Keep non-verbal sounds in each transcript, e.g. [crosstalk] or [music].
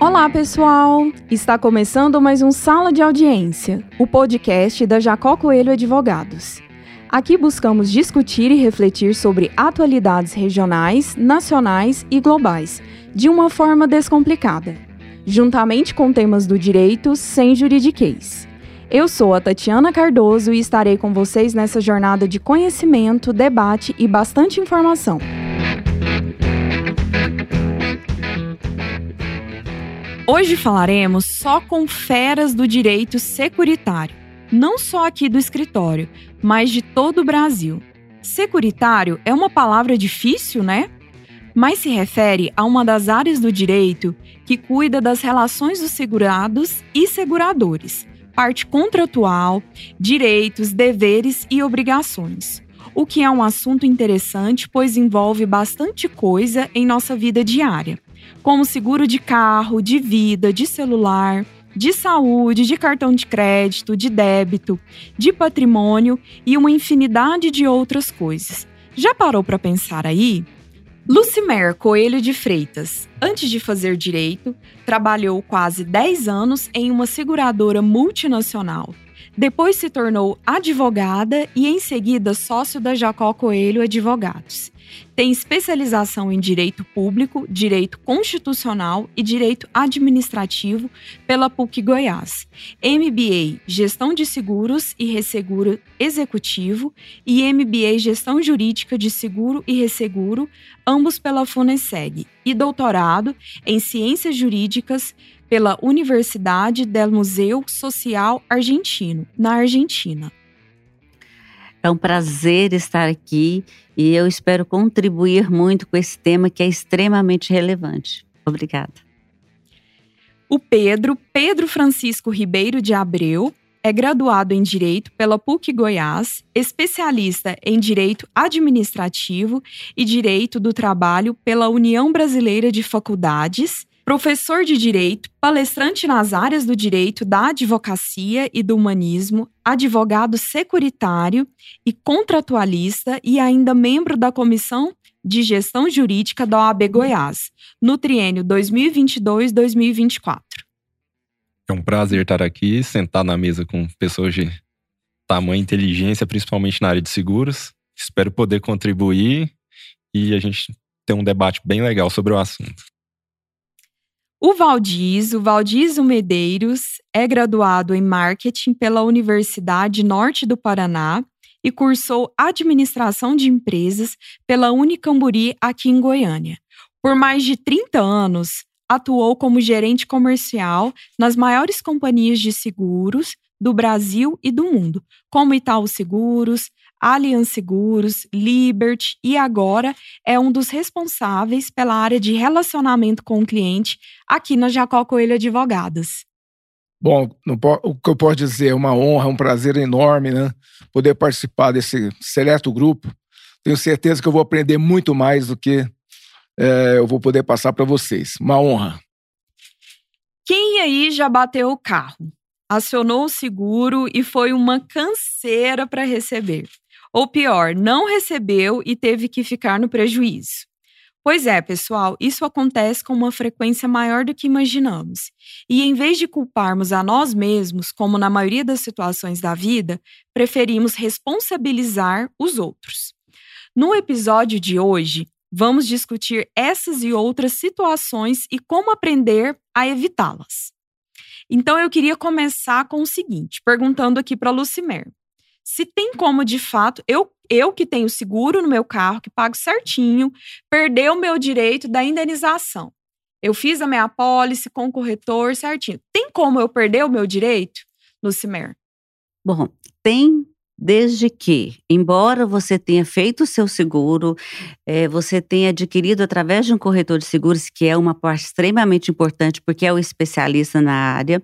Olá, pessoal! Está começando mais um Sala de Audiência, o podcast da Jacó Coelho Advogados. Aqui buscamos discutir e refletir sobre atualidades regionais, nacionais e globais, de uma forma descomplicada, juntamente com temas do direito sem juridiquês. Eu sou a Tatiana Cardoso e estarei com vocês nessa jornada de conhecimento, debate e bastante informação. Hoje falaremos só com feras do direito securitário, não só aqui do escritório, mas de todo o Brasil. Securitário é uma palavra difícil, né? Mas se refere a uma das áreas do direito que cuida das relações dos segurados e seguradores, parte contratual, direitos, deveres e obrigações. O que é um assunto interessante, pois envolve bastante coisa em nossa vida diária como seguro de carro, de vida, de celular, de saúde, de cartão de crédito, de débito, de patrimônio e uma infinidade de outras coisas. Já parou para pensar aí? Lucimer Coelho de Freitas, antes de fazer direito, trabalhou quase 10 anos em uma seguradora multinacional. Depois se tornou advogada e, em seguida, sócio da Jacó Coelho Advogados. Tem especialização em direito público, direito constitucional e direito administrativo pela PUC Goiás. MBA Gestão de Seguros e Resseguro Executivo e MBA Gestão Jurídica de Seguro e Resseguro, ambos pela FUNESEG. E doutorado em Ciências Jurídicas pela Universidade del Museu Social Argentino, na Argentina. É um prazer estar aqui e eu espero contribuir muito com esse tema que é extremamente relevante. Obrigada. O Pedro, Pedro Francisco Ribeiro de Abreu, é graduado em Direito pela PUC Goiás, especialista em Direito Administrativo e Direito do Trabalho pela União Brasileira de Faculdades Professor de Direito, palestrante nas áreas do direito, da advocacia e do humanismo, advogado securitário e contratualista e ainda membro da Comissão de Gestão Jurídica da OAB Goiás, no triênio 2022-2024. É um prazer estar aqui, sentar na mesa com pessoas de tamanha inteligência, principalmente na área de seguros. Espero poder contribuir e a gente ter um debate bem legal sobre o assunto. O Valdiz, o Valdizo Medeiros, é graduado em marketing pela Universidade Norte do Paraná e cursou administração de empresas pela Unicamburi aqui em Goiânia. Por mais de 30 anos, atuou como gerente comercial nas maiores companhias de seguros do Brasil e do mundo, como Itaú Seguros, Allianz Seguros, Liberty e agora é um dos responsáveis pela área de relacionamento com o cliente aqui na Jacó Coelho Advogadas. Bom, o que eu posso dizer é uma honra, um prazer enorme, né? Poder participar desse seleto grupo. Tenho certeza que eu vou aprender muito mais do que é, eu vou poder passar para vocês. Uma honra. Quem aí já bateu o carro? Acionou o seguro e foi uma canseira para receber. Ou pior, não recebeu e teve que ficar no prejuízo. Pois é, pessoal, isso acontece com uma frequência maior do que imaginamos. E em vez de culparmos a nós mesmos, como na maioria das situações da vida, preferimos responsabilizar os outros. No episódio de hoje, vamos discutir essas e outras situações e como aprender a evitá-las. Então eu queria começar com o seguinte, perguntando aqui para Lucimer se tem como de fato eu eu que tenho seguro no meu carro, que pago certinho, perder o meu direito da indenização. Eu fiz a minha apólice com o corretor certinho. Tem como eu perder o meu direito, Lucimer? Bom, tem desde que, embora você tenha feito o seu seguro, é, você tenha adquirido através de um corretor de seguros, que é uma parte extremamente importante, porque é o especialista na área,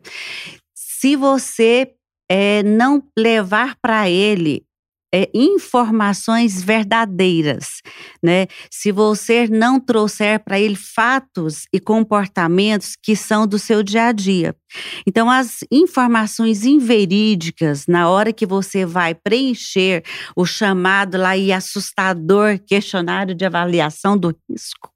se você é, não levar para ele é, informações verdadeiras, né? Se você não trouxer para ele fatos e comportamentos que são do seu dia a dia. Então, as informações inverídicas, na hora que você vai preencher o chamado lá e assustador questionário de avaliação do risco,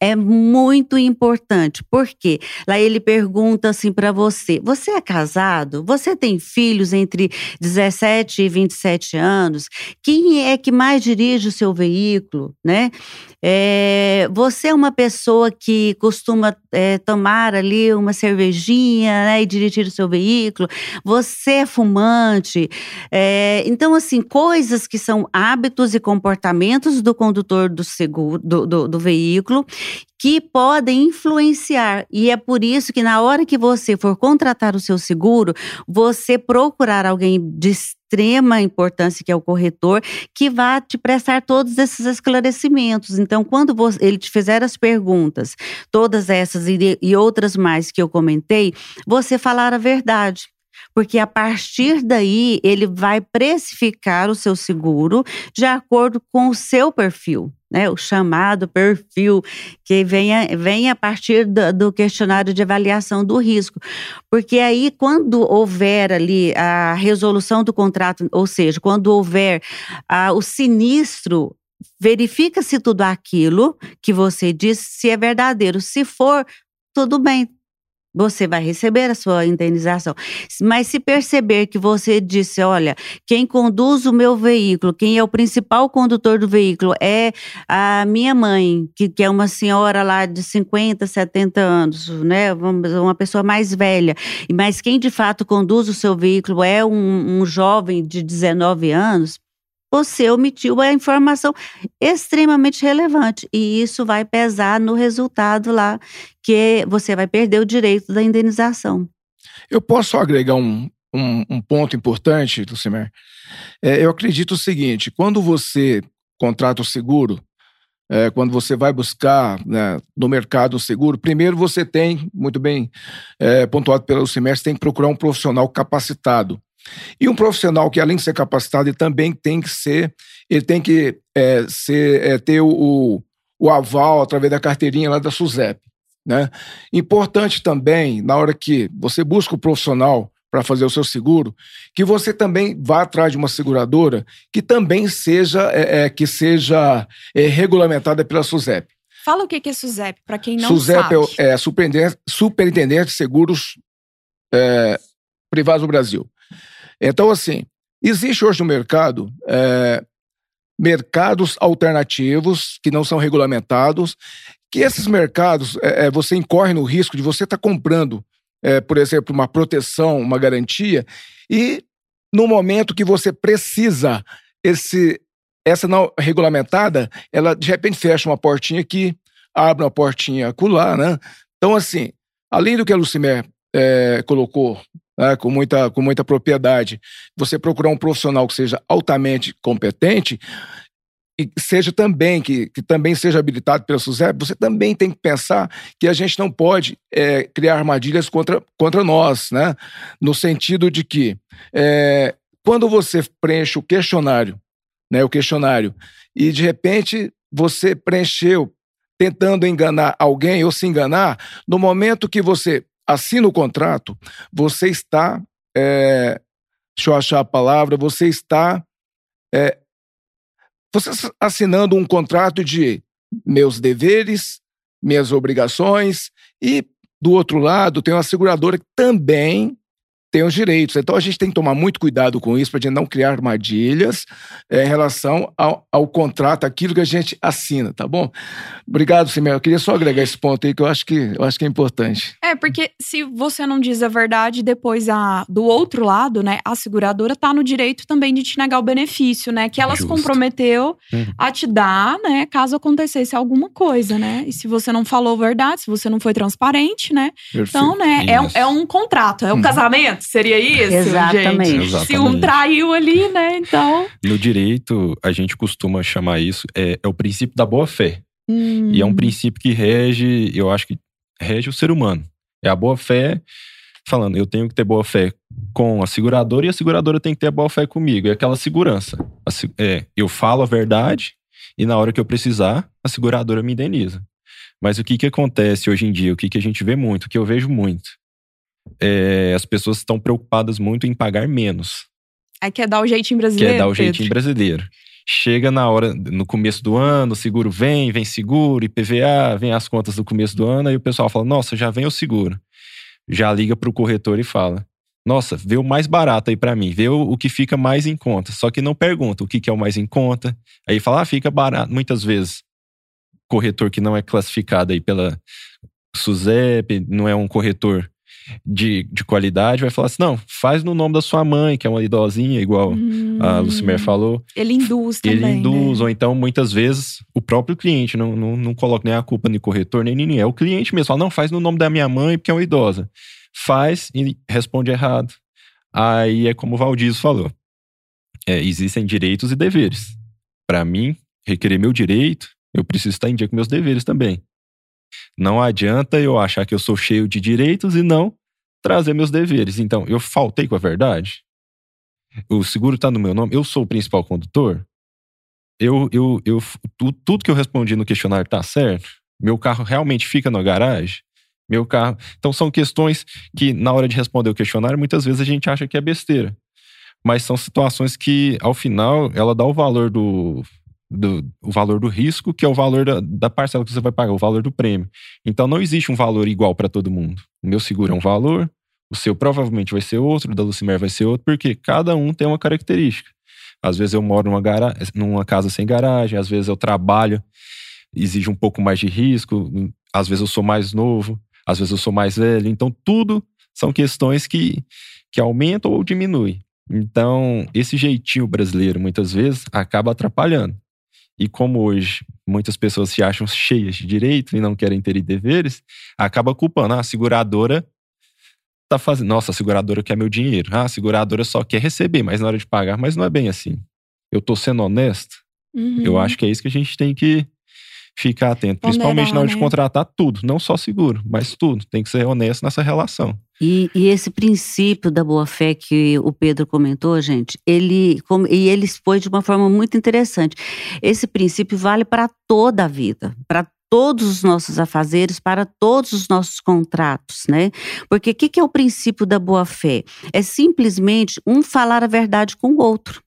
é muito importante. Por quê? Lá ele pergunta assim para você: você é casado? Você tem filhos entre 17 e 27 anos? Quem é que mais dirige o seu veículo, né? É, você é uma pessoa que costuma é, tomar ali uma cervejinha né, e dirigir o seu veículo, você é fumante. É, então, assim, coisas que são hábitos e comportamentos do condutor do seguro, do, do, do veículo, que podem influenciar. E é por isso que na hora que você for contratar o seu seguro, você procurar alguém de extrema importância, que é o corretor, que vá te prestar todos esses esclarecimentos. Então, quando você, ele te fizer as perguntas, todas essas e, e outras mais que eu comentei, você falar a verdade porque a partir daí ele vai precificar o seu seguro de acordo com o seu perfil né, o chamado perfil, que vem a, vem a partir do, do, questionário de avaliação do risco. Porque aí, quando houver ali a resolução do contrato, ou seja, quando houver a, o sinistro, verifica se tudo aquilo que você disse, se é verdadeiro. Se for, tudo bem, você vai receber a sua indenização. Mas se perceber que você disse, olha, quem conduz o meu veículo, quem é o principal condutor do veículo é a minha mãe, que, que é uma senhora lá de 50, 70 anos, né? Uma pessoa mais velha. Mas quem de fato conduz o seu veículo é um, um jovem de 19 anos, você omitiu a informação extremamente relevante e isso vai pesar no resultado lá que você vai perder o direito da indenização. Eu posso agregar um, um, um ponto importante, Lucimer? É, eu acredito o seguinte: quando você contrata o seguro, é, quando você vai buscar né, no mercado o seguro, primeiro você tem, muito bem é, pontuado pelo você tem que procurar um profissional capacitado. E um profissional que, além de ser capacitado, ele também tem que ser, ele tem que é, ser, é, ter o, o aval através da carteirinha lá da SUSEP. Né? Importante também, na hora que você busca o profissional para fazer o seu seguro, que você também vá atrás de uma seguradora que também seja, é, é que seja é, regulamentada pela SUSEP. Fala o que é SUSEP, para quem não SUSEP sabe. SUSEP é, é Superintendente, Superintendente de Seguros é, Privados do Brasil. Então, assim, existe hoje no mercado é, mercados alternativos que não são regulamentados, que esses mercados, é, é você incorre no risco de você estar tá comprando, é, por exemplo, uma proteção, uma garantia, e no momento que você precisa, esse, essa não regulamentada, ela de repente fecha uma portinha aqui, abre uma portinha acolá, né? Então, assim, além do que a Lucimer é, colocou né, com, muita, com muita propriedade, você procurar um profissional que seja altamente competente e seja também que, que também seja habilitado pela SUSEP, você também tem que pensar que a gente não pode é, criar armadilhas contra, contra nós, né? No sentido de que é, quando você preenche o questionário, né, o questionário, e de repente você preencheu tentando enganar alguém ou se enganar, no momento que você assina o contrato, você está, é, deixa eu achar a palavra, você está é, você assinando um contrato de meus deveres, minhas obrigações e do outro lado tem uma seguradora que também tem os direitos. Então a gente tem que tomar muito cuidado com isso para gente não criar armadilhas é, em relação ao, ao, contrato, aquilo que a gente assina, tá bom? Obrigado, Simel. Eu queria só agregar esse ponto aí que eu acho que eu acho que é importante. É, porque se você não diz a verdade, depois a, do outro lado, né, a seguradora tá no direito também de te negar o benefício, né? Que ela se comprometeu uhum. a te dar, né, caso acontecesse alguma coisa, né? E se você não falou a verdade, se você não foi transparente, né? Perfeito. Então, né, é, é, um contrato, é um uhum. casamento Seria isso, Exatamente. gente? Exatamente. Se um traiu ali, né? Então. No direito, a gente costuma chamar isso, é, é o princípio da boa-fé. Hum. E é um princípio que rege, eu acho que rege o ser humano. É a boa-fé falando, eu tenho que ter boa fé com a seguradora e a seguradora tem que ter boa fé comigo. É aquela segurança. É, eu falo a verdade e na hora que eu precisar, a seguradora me indeniza. Mas o que, que acontece hoje em dia? O que, que a gente vê muito? O que eu vejo muito? É, as pessoas estão preocupadas muito em pagar menos. Aí quer dar o jeitinho brasileiro. Quer dar o Pedro? jeitinho brasileiro. Chega na hora, no começo do ano, o seguro vem, vem seguro, IPVA, vem as contas do começo do ano, aí o pessoal fala: Nossa, já vem o seguro. Já liga para o corretor e fala: Nossa, vê o mais barato aí para mim, vê o, o, que fica mais em conta. Só que não pergunta o que, que é o mais em conta. Aí fala: Ah, fica barato. Muitas vezes, corretor que não é classificado aí pela SUSEP, não é um corretor de, de qualidade, vai falar assim: não, faz no nome da sua mãe, que é uma idosinha, igual hum, a Lucimer falou. Ele induz também. Ele induz, né? ou então, muitas vezes, o próprio cliente não, não, não coloca nem a culpa no corretor, nem ninguém. É o cliente mesmo. Fala, não, faz no nome da minha mãe, porque é uma idosa. Faz e responde errado. Aí é como o Valdizo falou: é, existem direitos e deveres. Para mim, requerer meu direito, eu preciso estar em dia com meus deveres também. Não adianta eu achar que eu sou cheio de direitos e não trazer meus deveres. Então, eu faltei com a verdade? O seguro está no meu nome? Eu sou o principal condutor? Eu, eu, eu, tu, tudo que eu respondi no questionário está certo? Meu carro realmente fica na garagem? Meu carro. Então, são questões que, na hora de responder o questionário, muitas vezes a gente acha que é besteira. Mas são situações que, ao final, ela dá o valor do, do, o valor do risco, que é o valor da, da, parcela que você vai pagar, o valor do prêmio. Então não existe um valor igual para todo mundo. O meu seguro é um valor, o seu provavelmente vai ser outro, o da Lucimer vai ser outro, porque cada um tem uma característica. Às vezes eu moro numa, gara numa casa sem garagem, às vezes eu trabalho, exige um pouco mais de risco, às vezes eu sou mais novo, às vezes eu sou mais velho. Então tudo são questões que, que aumentam ou diminuem. Então, esse jeitinho brasileiro, muitas vezes, acaba atrapalhando. E como hoje muitas pessoas se acham cheias de direito e não querem ter deveres, acaba culpando. Ah, a seguradora tá fazendo. Nossa, a seguradora quer meu dinheiro. Ah, a seguradora só quer receber, mas na hora de pagar. Mas não é bem assim. Eu tô sendo honesto. Uhum. Eu acho que é isso que a gente tem que ficar atento. Principalmente na hora né? de contratar tudo. Não só seguro, mas tudo. Tem que ser honesto nessa relação. E, e, esse princípio da boa-fé que o Pedro comentou, gente, ele, como, e ele expôs de uma forma muito interessante. Esse princípio vale para toda a vida, para todos os nossos afazeres, para todos os nossos contratos, né? Porque o que, que é o princípio da boa-fé? É simplesmente um falar a verdade com o outro,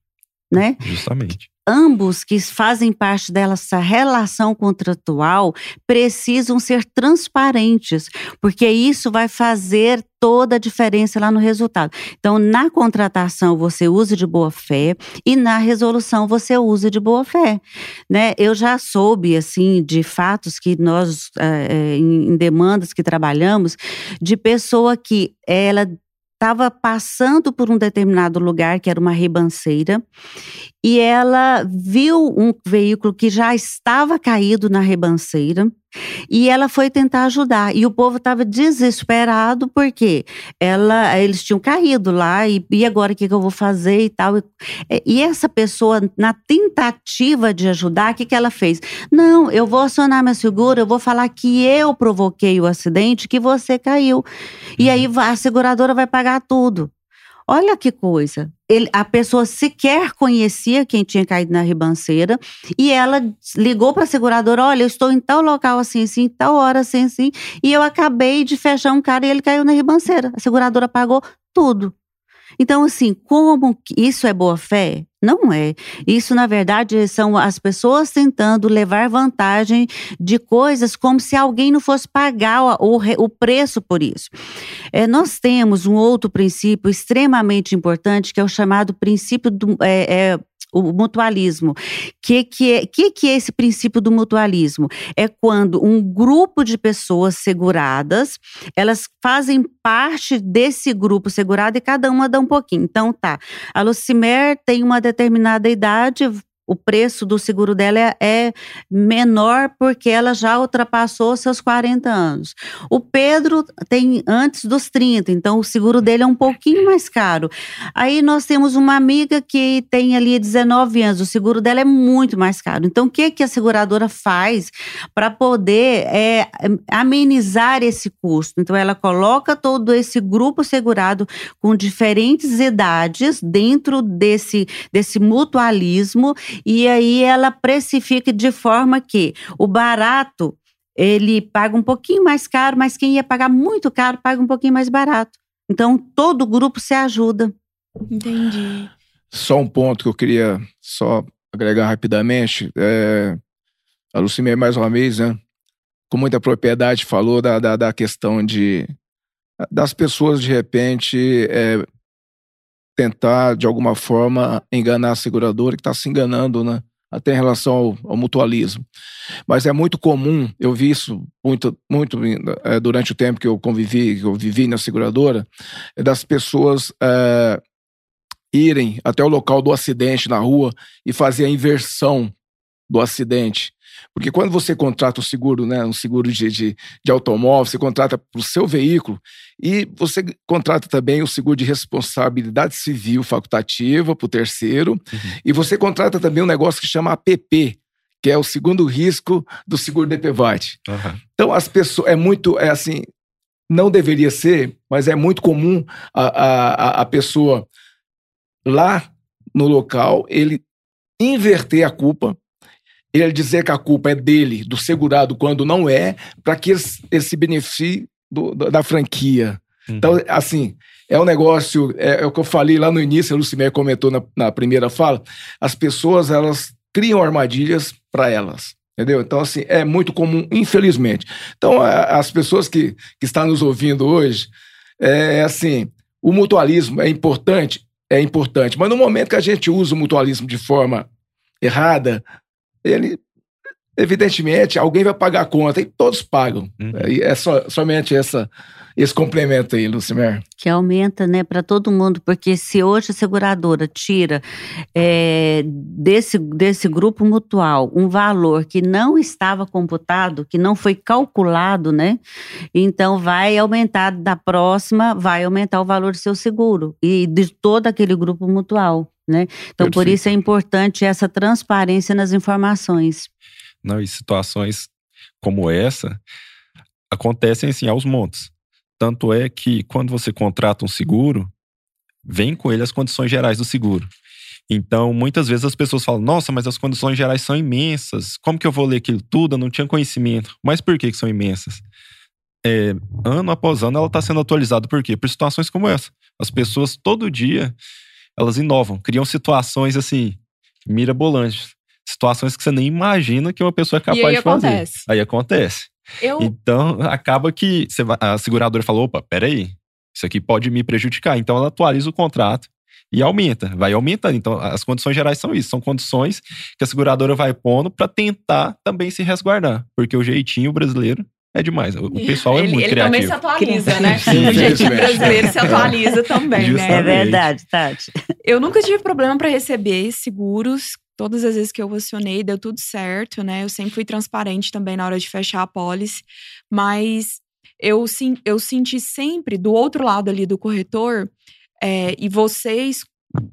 né? Justamente ambos que fazem parte dessa relação contratual precisam ser transparentes, porque isso vai fazer toda a diferença lá no resultado. Então, na contratação você usa de boa fé e na resolução você usa de boa fé, né? Eu já soube assim de fatos que nós é, em demandas que trabalhamos de pessoa que ela estava passando por um determinado lugar, que era uma ribanceira, e ela viu um veículo que já estava caído na ribanceira. E ela foi tentar ajudar. E o povo estava desesperado porque ela, eles tinham caído lá e, e agora o que, que eu vou fazer e tal. E, e essa pessoa, na tentativa de ajudar, o que, que ela fez? Não, eu vou acionar minha segura, eu vou falar que eu provoquei o acidente, que você caiu. E aí a seguradora vai pagar tudo. Olha que coisa. Ele, a pessoa sequer conhecia quem tinha caído na ribanceira e ela ligou para a seguradora: olha, eu estou em tal local assim, assim, tal hora assim, assim, e eu acabei de fechar um cara e ele caiu na ribanceira. A seguradora pagou tudo. Então, assim, como isso é boa fé? Não é. Isso, na verdade, são as pessoas tentando levar vantagem de coisas como se alguém não fosse pagar o, o preço por isso. É, nós temos um outro princípio extremamente importante, que é o chamado princípio do. É, é, o mutualismo. Que, que, é, que, que é esse princípio do mutualismo? É quando um grupo de pessoas seguradas, elas fazem parte desse grupo segurado e cada uma dá um pouquinho. Então tá, a Lucimer tem uma determinada idade, o preço do seguro dela é, é, menor porque ela já ultrapassou seus 40 anos. O Pedro tem antes dos 30, então o seguro dele é um pouquinho mais caro. Aí nós temos uma amiga que tem ali 19 anos, o seguro dela é muito mais caro. Então o que, que a seguradora faz para poder é, amenizar esse custo? Então ela coloca todo esse grupo segurado com diferentes idades dentro desse, desse mutualismo e aí ela precifica de forma que o barato ele paga um pouquinho mais caro, mas quem ia pagar muito caro paga um pouquinho mais barato. Então, todo grupo se ajuda. Entendi. Só um ponto que eu queria só agregar rapidamente. É, a Lucimia, mais uma vez, né, com muita propriedade, falou da, da, da questão de das pessoas, de repente, é, tentar, de alguma forma, enganar a seguradora que está se enganando, né? Até em relação ao, ao, mutualismo. Mas é muito comum, eu vi isso muito, muito é, durante o tempo que eu convivi, que eu vivi na seguradora, é das pessoas é, irem até o local do acidente na rua e fazer a inversão do acidente. Porque quando você contrata um seguro, né, um seguro de, de, de automóvel, você contrata para o seu veículo e você contrata também o seguro de responsabilidade civil facultativa para o terceiro uhum. e você contrata também um negócio que chama APP, que é o segundo risco do seguro DPVAT. Uhum. Então as pessoas, é muito, é assim, não deveria ser, mas é muito comum a, a, a pessoa lá no local, ele inverter a culpa ele dizer que a culpa é dele, do segurado, quando não é, para que ele, se beneficie do, da franquia. Uhum. Então, assim, é um negócio, é, é, o que eu falei lá no início, a Lucimé comentou na, na primeira fala, as pessoas, elas criam armadilhas para elas. Entendeu? Então, assim, é muito comum, infelizmente. Então, as pessoas que, que estão nos ouvindo hoje, é assim, o mutualismo é importante? É importante. Mas no momento que a gente usa o mutualismo de forma errada, ele evidentemente alguém vai pagar a conta e todos pagam. Uhum. É só, somente essa, esse complemento aí, Lucimer. Que aumenta, né, para todo mundo, porque se hoje a seguradora tira é, desse, desse grupo mutual um valor que não estava computado, que não foi calculado, né, então vai aumentar da próxima, vai aumentar o valor do seu seguro e de todo aquele grupo mutual. Né? Então, Perfeito. por isso é importante essa transparência nas informações. Não, e situações como essa acontecem assim aos montes. Tanto é que quando você contrata um seguro, vem com ele as condições gerais do seguro. Então, muitas vezes as pessoas falam: Nossa, mas as condições gerais são imensas. Como que eu vou ler aquilo tudo? Eu não tinha conhecimento. Mas por que, que são imensas? É, ano após ano ela está sendo atualizada. Por quê? Por situações como essa. As pessoas todo dia elas inovam, criam situações assim, mirabolantes. Situações que você nem imagina que uma pessoa é capaz de fazer. Acontece. Aí acontece. Eu... Então, acaba que vai, a seguradora falou: opa, peraí, isso aqui pode me prejudicar. Então, ela atualiza o contrato e aumenta, vai aumentando. Então, as condições gerais são isso, são condições que a seguradora vai pondo para tentar também se resguardar, porque o jeitinho brasileiro é demais. O pessoal é ele, muito ele criativo. Ele também se atualiza, né? [laughs] Sim, o jeitinho brasileiro se atualiza também, né? É verdade, Tati. Eu nunca tive problema para receber seguros. Todas as vezes que eu acionei, deu tudo certo, né? Eu sempre fui transparente também na hora de fechar a pólice. Mas eu, eu senti sempre, do outro lado ali do corretor, é, e vocês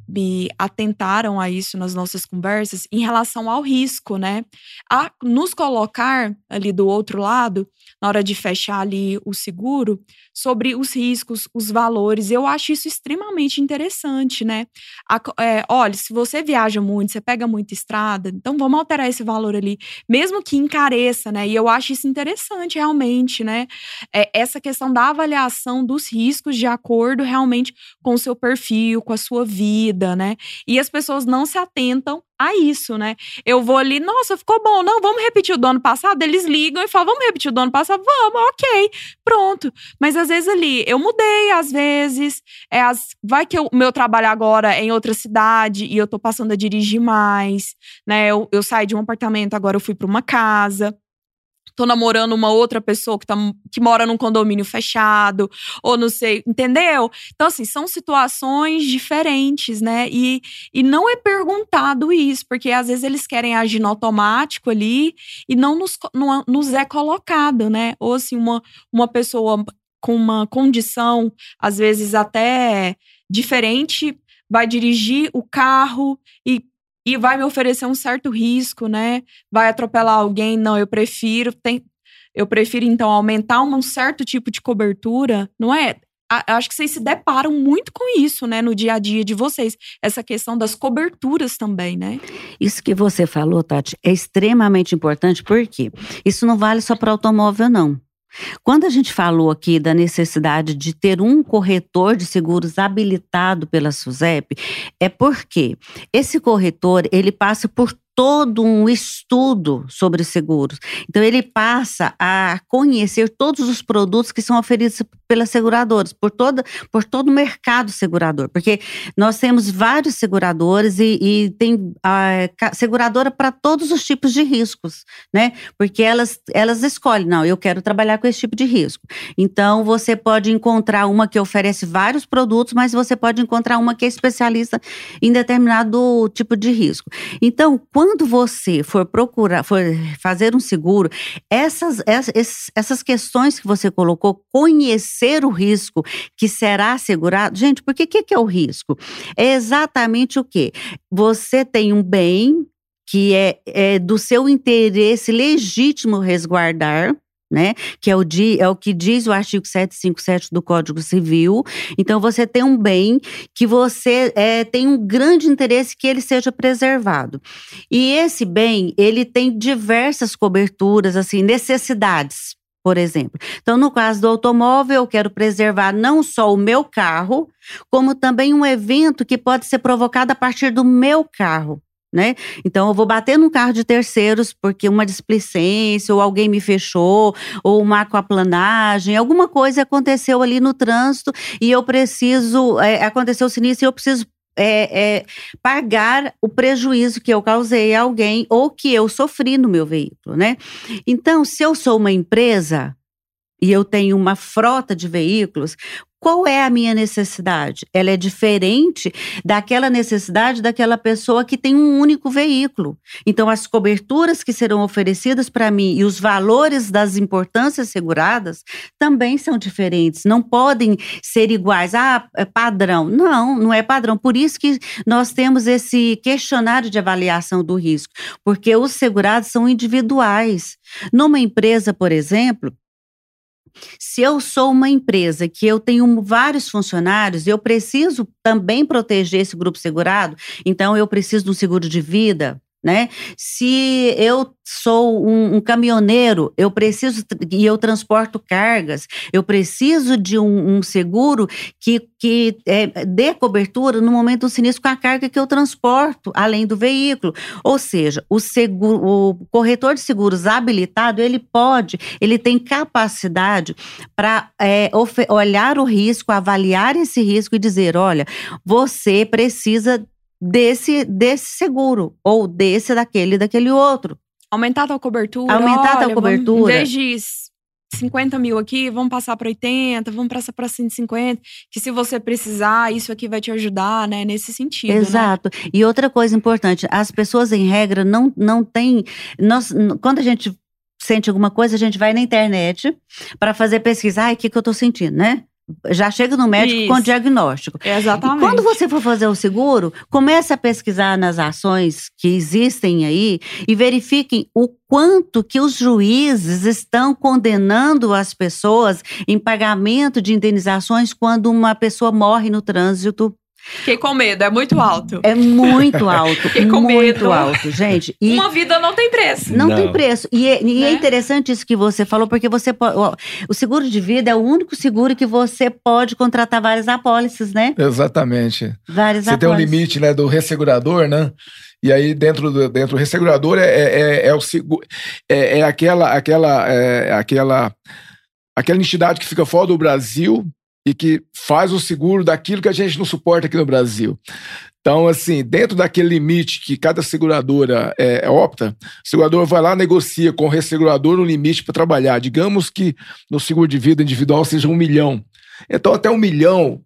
me atentaram a isso nas nossas conversas em relação ao risco, né? A nos colocar ali do outro lado, na hora de fechar ali o seguro, sobre os riscos, os valores. Eu acho isso extremamente interessante, né? A, é, olha, se você viaja muito, você pega muita estrada, então vamos alterar esse valor ali, mesmo que encareça, né? E eu acho isso interessante realmente, né? É, essa questão da avaliação dos riscos de acordo realmente com o seu perfil, com a sua vida, né? E as pessoas não se atentam a isso, né? Eu vou ali, nossa, ficou bom, não, vamos repetir o do ano passado? Eles ligam e falam, vamos repetir o do ano passado? Vamos, ok, pronto. Mas às vezes ali, eu mudei, às vezes, é, as, vai que o meu trabalho agora é em outra cidade e eu tô passando a dirigir mais, né? Eu, eu saí de um apartamento, agora eu fui para uma casa tô namorando uma outra pessoa que, tá, que mora num condomínio fechado, ou não sei, entendeu? Então, assim, são situações diferentes, né? E, e não é perguntado isso, porque às vezes eles querem agir no automático ali e não nos, não, nos é colocado, né? Ou assim, uma, uma pessoa com uma condição, às vezes até diferente, vai dirigir o carro e e vai me oferecer um certo risco, né? Vai atropelar alguém? Não, eu prefiro. Tem, eu prefiro, então, aumentar um certo tipo de cobertura, não é? acho que vocês se deparam muito com isso, né, no dia a dia de vocês. Essa questão das coberturas também, né? Isso que você falou, Tati, é extremamente importante, porque isso não vale só para automóvel, não. Quando a gente falou aqui da necessidade de ter um corretor de seguros habilitado pela SUSEP, é porque esse corretor ele passa por todo um estudo sobre seguros. Então, ele passa a conhecer todos os produtos que são oferecidos pelas seguradoras, por, toda, por todo o mercado segurador, porque nós temos vários seguradores e, e tem a, seguradora para todos os tipos de riscos, né? Porque elas, elas escolhem, não, eu quero trabalhar com esse tipo de risco. Então, você pode encontrar uma que oferece vários produtos, mas você pode encontrar uma que é especialista em determinado tipo de risco. Então, quando você for procurar, for fazer um seguro, essas, essas, essas questões que você colocou, conhecer conhecer o risco que será assegurado. Gente, por que que é o risco? É exatamente o que? Você tem um bem que é, é do seu interesse legítimo resguardar, né? Que é o, é o que diz o artigo 757 do Código Civil. Então, você tem um bem que você é, tem um grande interesse que ele seja preservado. E esse bem, ele tem diversas coberturas, assim, necessidades por exemplo. Então, no caso do automóvel, eu quero preservar não só o meu carro, como também um evento que pode ser provocado a partir do meu carro. Né? Então eu vou bater no carro de terceiros porque uma displicência, ou alguém me fechou, ou uma aquaplanagem, alguma coisa aconteceu ali no trânsito e eu preciso, é, aconteceu o sinistro e eu preciso é, é, pagar o prejuízo que eu causei a alguém ou que eu sofri no meu veículo, né? Então, se eu sou uma empresa e eu tenho uma frota de veículos, qual é a minha necessidade? Ela é diferente daquela necessidade daquela pessoa que tem um único veículo. Então, as coberturas que serão oferecidas para mim e os valores das importâncias seguradas também são diferentes. Não podem ser iguais. Ah, é padrão. Não, não é padrão. Por isso que nós temos esse questionário de avaliação do risco, porque os segurados são individuais. Numa empresa, por exemplo, se eu sou uma empresa que eu tenho vários funcionários, eu preciso também proteger esse grupo segurado, então eu preciso de um seguro de vida, né? Se eu sou um, um, caminhoneiro, eu preciso e eu transporto cargas, eu preciso de um, um seguro que, que é, dê cobertura no momento do sinistro com a carga que eu transporto, além do veículo. Ou seja, o, seguro, o corretor de seguros habilitado, ele pode, ele tem capacidade para é, olhar o risco, avaliar esse risco e dizer: olha, você precisa desse, desse seguro, ou desse, daquele, daquele outro. Aumentar a tua cobertura. Aumentar a tua cobertura. Vamos, em vez de 50 mil aqui, vamos passar para 80, vamos passar para 150, que se você precisar, isso aqui vai te ajudar, né? Nesse sentido. Né? Exato. Né? E outra coisa importante, as pessoas, em regra, não, não têm. Nós, quando a gente sente alguma coisa, a gente vai na internet para fazer pesquisa. Ai, o que, que eu tô sentindo, né? Já chega no médico Isso. com diagnóstico. Exatamente. E quando você for fazer o seguro, comece a pesquisar nas ações que existem aí e verifiquem o quanto que os juízes estão condenando as pessoas em pagamento de indenizações quando uma pessoa morre no trânsito Fiquei com medo, é muito alto. É muito [laughs] alto. Fiquei com muito medo. alto, gente. E Uma vida não tem preço. Não, não. tem preço. E, é, e é né? é interessante isso que você falou, porque você. O seguro de vida é o único seguro que você pode contratar várias apólices, né? Exatamente. Várias você apólices. tem um limite, né, do ressegurador, né? E aí, dentro do, dentro do ressegurador, é, é, é, é o seguro. É, é aquela, aquela, é, aquela, aquela entidade que fica fora do Brasil e que faz o seguro daquilo que a gente não suporta aqui no Brasil. Então, assim, dentro daquele limite que cada seguradora é, opta, o segurador vai lá negocia com o ressegurador um limite para trabalhar. Digamos que no seguro de vida individual seja um milhão. Então, até um milhão,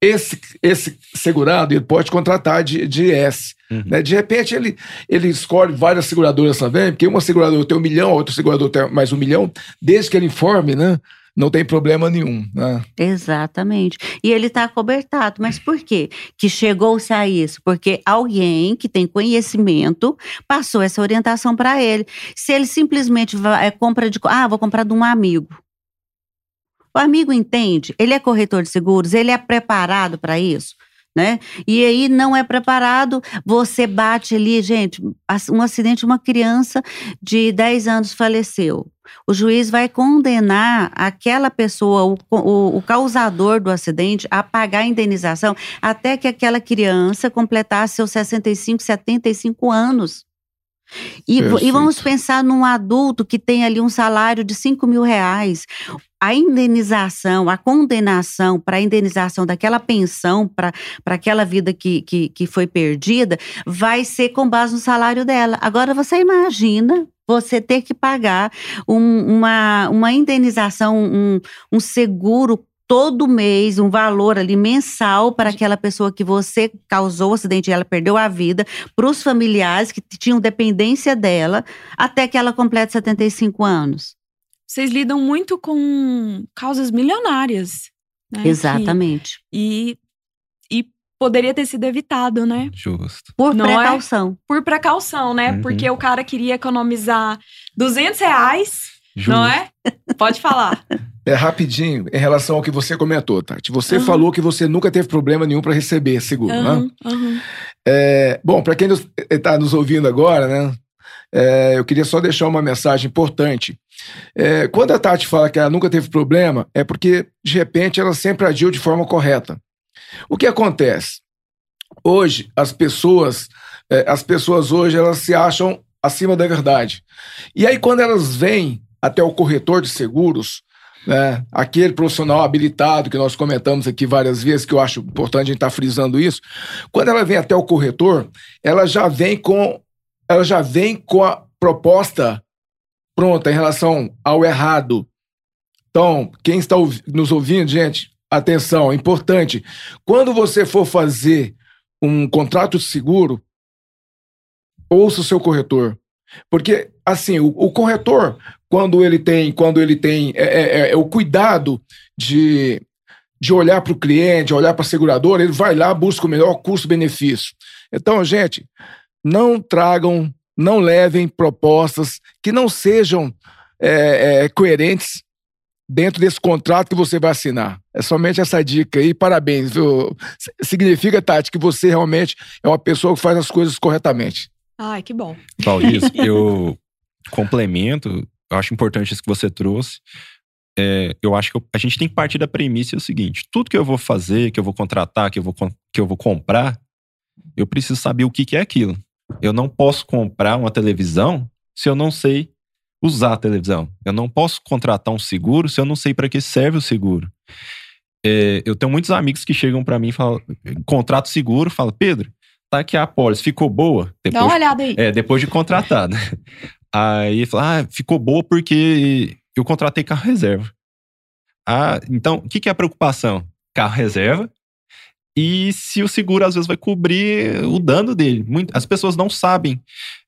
esse, esse segurado ele pode contratar de, de S. Uhum. Né? De repente, ele, ele escolhe várias seguradoras também, porque uma seguradora tem um milhão, outra seguradora tem mais um milhão, desde que ele informe, né? Não tem problema nenhum. Né? Exatamente. E ele está acobertado. Mas por quê? Que chegou-se a isso? Porque alguém que tem conhecimento passou essa orientação para ele. Se ele simplesmente vai, é, compra de. Ah, vou comprar de um amigo. O amigo entende, ele é corretor de seguros, ele é preparado para isso. né? E aí não é preparado, você bate ali, gente, um acidente, uma criança de 10 anos faleceu. O juiz vai condenar aquela pessoa, o, o, o, causador do acidente, a pagar a indenização até que aquela criança completasse seus 65, 75 anos. E, e, vamos pensar num adulto que tem ali um salário de 5 mil reais. A indenização, a condenação para a indenização daquela pensão, para aquela vida que, que, que foi perdida, vai ser com base no salário dela. Agora, você imagina você ter que pagar um, uma, uma indenização, um, um seguro todo mês um valor ali mensal para aquela pessoa que você causou o acidente e ela perdeu a vida, para os familiares que tinham dependência dela, até que ela complete 75 anos. Vocês lidam muito com causas milionárias. Né? Exatamente. Que, e, poderia ter sido evitado, né? Justo. Por Não é? precaução. É? Por precaução, né? Uhum. Porque o cara queria economizar 200 reais, Justo. não é? Pode falar. É rapidinho, em relação ao que você comentou, Tati. Você uhum. falou que você nunca teve problema nenhum para receber seguro, uhum, né? Uhum. É, bom, para quem está nos ouvindo agora, né? É, eu queria só deixar uma mensagem importante. É, quando a Tati fala que ela nunca teve problema, é porque, de repente, ela sempre agiu de forma correta. O que acontece? Hoje, as pessoas, é, as pessoas hoje, elas se acham acima da verdade. E aí, quando elas vêm até o corretor de seguros, né? Aquele profissional habilitado que nós comentamos aqui várias vezes, que eu acho importante a gente estar tá frisando isso, quando ela vem até o corretor, ela já vem com ela já vem com a proposta pronta em relação ao errado. Então, quem está nos ouvindo, gente, atenção, importante. Quando você for fazer um contrato de seguro, ouça o seu corretor. Porque, assim, o, o corretor, quando ele tem, quando ele tem é, é, é, é o cuidado de, de olhar para o cliente, olhar para a seguradora, ele vai lá, busca o melhor custo-benefício. Então, gente, não tragam, não levem propostas que não sejam é, é, coerentes dentro desse contrato que você vai assinar. É somente essa dica aí, parabéns, viu? Significa, Tati, que você realmente é uma pessoa que faz as coisas corretamente. Ai, que bom. Paulinho, [laughs] eu complemento eu acho importante isso que você trouxe. É, eu acho que eu, a gente tem que partir da premissa é o seguinte: tudo que eu vou fazer, que eu vou contratar, que eu vou, que eu vou comprar, eu preciso saber o que, que é aquilo. Eu não posso comprar uma televisão se eu não sei usar a televisão. Eu não posso contratar um seguro se eu não sei para que serve o seguro. É, eu tenho muitos amigos que chegam para mim e falam: contrato seguro, fala, Pedro, tá aqui a apólice, ficou boa? Depois, Dá uma olhada aí. É, depois de contratar, né? [laughs] Aí falou: ah, ficou boa porque eu contratei carro reserva. Ah, então, o que, que é a preocupação? Carro reserva. E se o seguro às vezes vai cobrir o dano dele. Muito, as pessoas não sabem